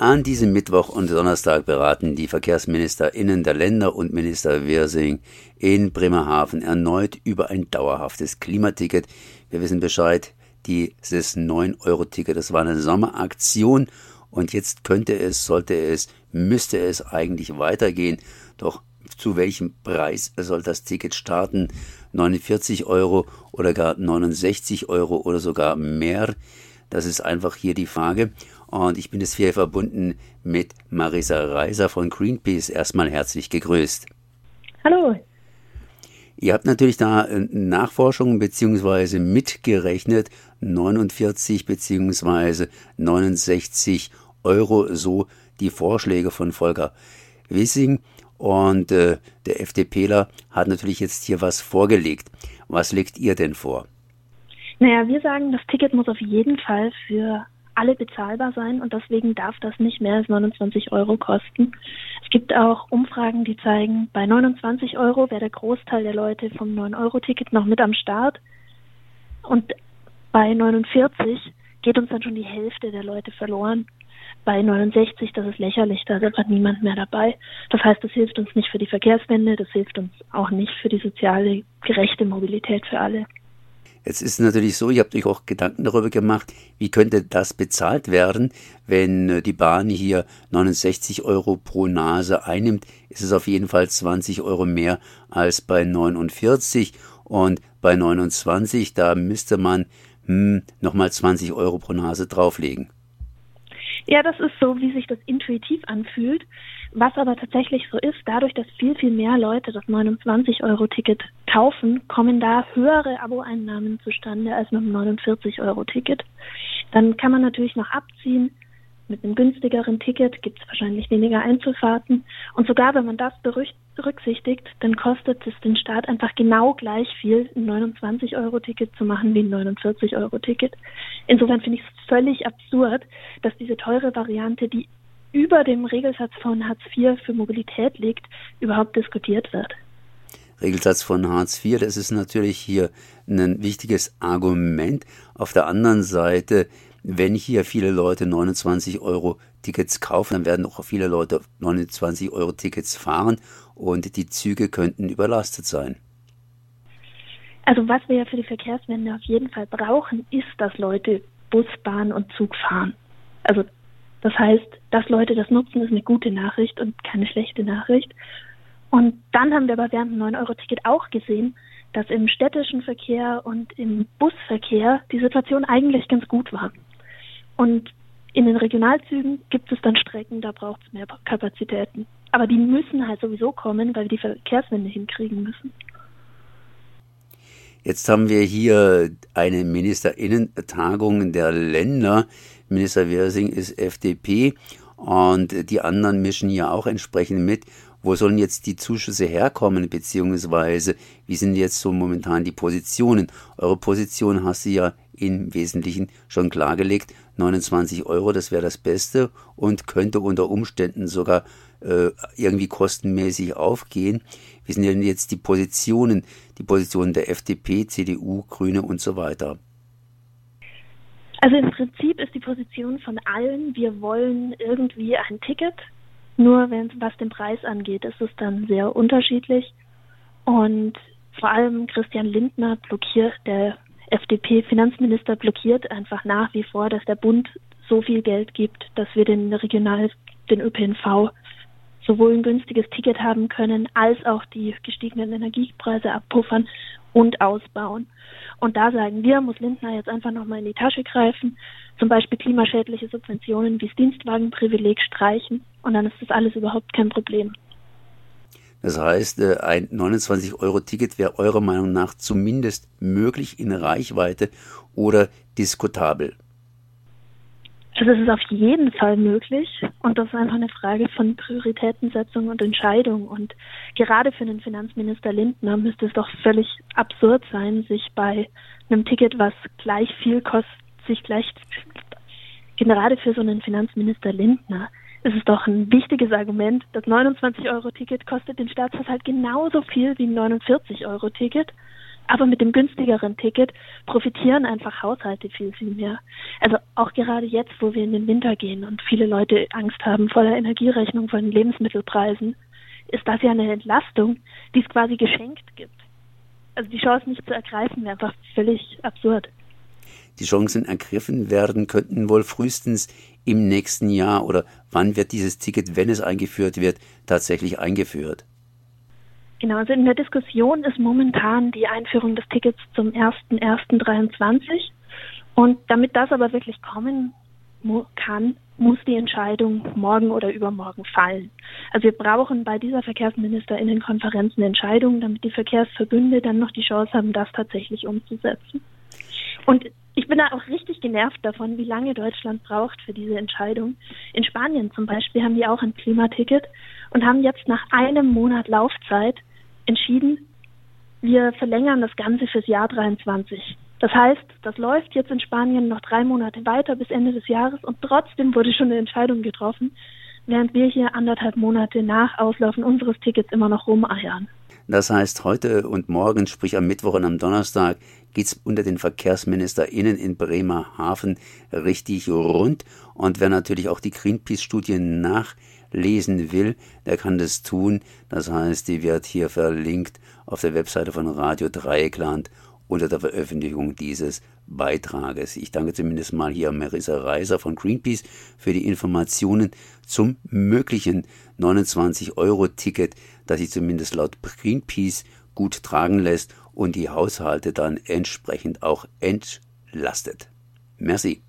An diesem Mittwoch und Donnerstag beraten die VerkehrsministerInnen der Länder und Minister Wirsing in Bremerhaven erneut über ein dauerhaftes Klimaticket. Wir wissen Bescheid, dieses 9-Euro-Ticket, das war eine Sommeraktion und jetzt könnte es, sollte es, müsste es eigentlich weitergehen. Doch zu welchem Preis soll das Ticket starten? 49 Euro oder gar 69 Euro oder sogar mehr? Das ist einfach hier die Frage. Und ich bin jetzt hier verbunden mit Marisa Reiser von Greenpeace. Erstmal herzlich gegrüßt. Hallo. Ihr habt natürlich da äh, Nachforschungen beziehungsweise mitgerechnet 49 beziehungsweise 69 Euro, so die Vorschläge von Volker Wissing. Und äh, der FDPler hat natürlich jetzt hier was vorgelegt. Was legt ihr denn vor? Naja, wir sagen, das Ticket muss auf jeden Fall für alle bezahlbar sein und deswegen darf das nicht mehr als 29 Euro kosten. Es gibt auch Umfragen, die zeigen, bei 29 Euro wäre der Großteil der Leute vom 9-Euro-Ticket noch mit am Start und bei 49 geht uns dann schon die Hälfte der Leute verloren. Bei 69, das ist lächerlich, da ist einfach niemand mehr dabei. Das heißt, das hilft uns nicht für die Verkehrswende, das hilft uns auch nicht für die soziale, gerechte Mobilität für alle. Jetzt ist es natürlich so, ihr habt euch auch Gedanken darüber gemacht, wie könnte das bezahlt werden, wenn äh, die Bahn hier 69 Euro pro Nase einnimmt, ist es auf jeden Fall 20 Euro mehr als bei 49 und bei 29, da müsste man hm, nochmal 20 Euro pro Nase drauflegen. Ja, das ist so, wie sich das intuitiv anfühlt. Was aber tatsächlich so ist, dadurch, dass viel, viel mehr Leute das 29-Euro-Ticket kaufen, kommen da höhere Abo-Einnahmen zustande als mit dem 49-Euro-Ticket. Dann kann man natürlich noch abziehen. Mit einem günstigeren Ticket gibt es wahrscheinlich weniger Einzelfahrten. Und sogar wenn man das berücksichtigt, dann kostet es den Staat einfach genau gleich viel, ein 29-Euro-Ticket zu machen wie ein 49-Euro-Ticket. Insofern finde ich es völlig absurd, dass diese teure Variante, die über dem Regelsatz von Hartz IV für Mobilität liegt, überhaupt diskutiert wird. Regelsatz von Hartz IV, das ist natürlich hier ein wichtiges Argument. Auf der anderen Seite, wenn hier viele Leute 29 Euro Tickets kaufen, dann werden auch viele Leute 29 Euro Tickets fahren und die Züge könnten überlastet sein. Also was wir ja für die Verkehrswende auf jeden Fall brauchen, ist, dass Leute Bus, Bahn und Zug fahren. Also das heißt, dass Leute das nutzen, ist eine gute Nachricht und keine schlechte Nachricht. Und dann haben wir aber während dem 9-Euro-Ticket auch gesehen, dass im städtischen Verkehr und im Busverkehr die Situation eigentlich ganz gut war. Und in den Regionalzügen gibt es dann Strecken, da braucht es mehr Kapazitäten. Aber die müssen halt sowieso kommen, weil wir die Verkehrswende hinkriegen müssen. Jetzt haben wir hier eine Ministerinnentagung der Länder. Minister Wirsing ist FDP und die anderen mischen ja auch entsprechend mit. Wo sollen jetzt die Zuschüsse herkommen, beziehungsweise wie sind jetzt so momentan die Positionen? Eure Position hast du ja im Wesentlichen schon klargelegt. 29 Euro, das wäre das Beste und könnte unter Umständen sogar äh, irgendwie kostenmäßig aufgehen. Wie sind denn jetzt die Positionen, die Positionen der FDP, CDU, Grüne und so weiter? Also im Prinzip ist die Position von allen, wir wollen irgendwie ein Ticket. Nur wenn was den Preis angeht, ist es dann sehr unterschiedlich. Und vor allem Christian Lindner blockiert, der FDP-Finanzminister blockiert einfach nach wie vor, dass der Bund so viel Geld gibt, dass wir den Regional, den ÖPNV sowohl ein günstiges Ticket haben können, als auch die gestiegenen Energiepreise abpuffern und ausbauen. Und da sagen wir, muss Lindner jetzt einfach nochmal in die Tasche greifen, zum Beispiel klimaschädliche Subventionen wie das Dienstwagenprivileg streichen und dann ist das alles überhaupt kein Problem. Das heißt, äh, ein 29-Euro-Ticket wäre eurer Meinung nach zumindest möglich in Reichweite oder diskutabel. Also es ist auf jeden Fall möglich und das ist einfach eine Frage von Prioritätensetzung und Entscheidung. Und gerade für den Finanzminister Lindner müsste es doch völlig absurd sein, sich bei einem Ticket, was gleich viel kostet, sich gleich gerade für so einen Finanzminister Lindner ist es doch ein wichtiges Argument. Das 29-Euro-Ticket kostet den Staatshaushalt genauso viel wie ein 49-Euro-Ticket. Aber mit dem günstigeren Ticket profitieren einfach Haushalte viel, viel mehr. Also auch gerade jetzt, wo wir in den Winter gehen und viele Leute Angst haben vor der Energierechnung, vor den Lebensmittelpreisen, ist das ja eine Entlastung, die es quasi geschenkt gibt. Also die Chance nicht zu ergreifen wäre einfach völlig absurd. Die Chancen ergriffen werden könnten wohl frühestens im nächsten Jahr oder wann wird dieses Ticket, wenn es eingeführt wird, tatsächlich eingeführt? Genau, also in der Diskussion ist momentan die Einführung des Tickets zum 1.1.23. Und damit das aber wirklich kommen kann, muss die Entscheidung morgen oder übermorgen fallen. Also wir brauchen bei dieser Verkehrsministerinnenkonferenz eine Entscheidung, damit die Verkehrsverbünde dann noch die Chance haben, das tatsächlich umzusetzen. Und bin da auch richtig genervt davon, wie lange Deutschland braucht für diese Entscheidung. In Spanien zum Beispiel haben die auch ein Klimaticket und haben jetzt nach einem Monat Laufzeit entschieden, wir verlängern das Ganze fürs Jahr 23. Das heißt, das läuft jetzt in Spanien noch drei Monate weiter bis Ende des Jahres und trotzdem wurde schon eine Entscheidung getroffen, während wir hier anderthalb Monate nach Auslaufen unseres Tickets immer noch rumeiern. Das heißt, heute und morgen, sprich am Mittwoch und am Donnerstag, geht's unter den VerkehrsministerInnen in Bremerhaven richtig rund. Und wer natürlich auch die Greenpeace-Studien nachlesen will, der kann das tun. Das heißt, die wird hier verlinkt auf der Webseite von Radio Dreieckland unter der Veröffentlichung dieses Beitrages. Ich danke zumindest mal hier Marisa Reiser von Greenpeace für die Informationen zum möglichen 29-Euro-Ticket, das sich zumindest laut Greenpeace gut tragen lässt und die Haushalte dann entsprechend auch entlastet. Merci.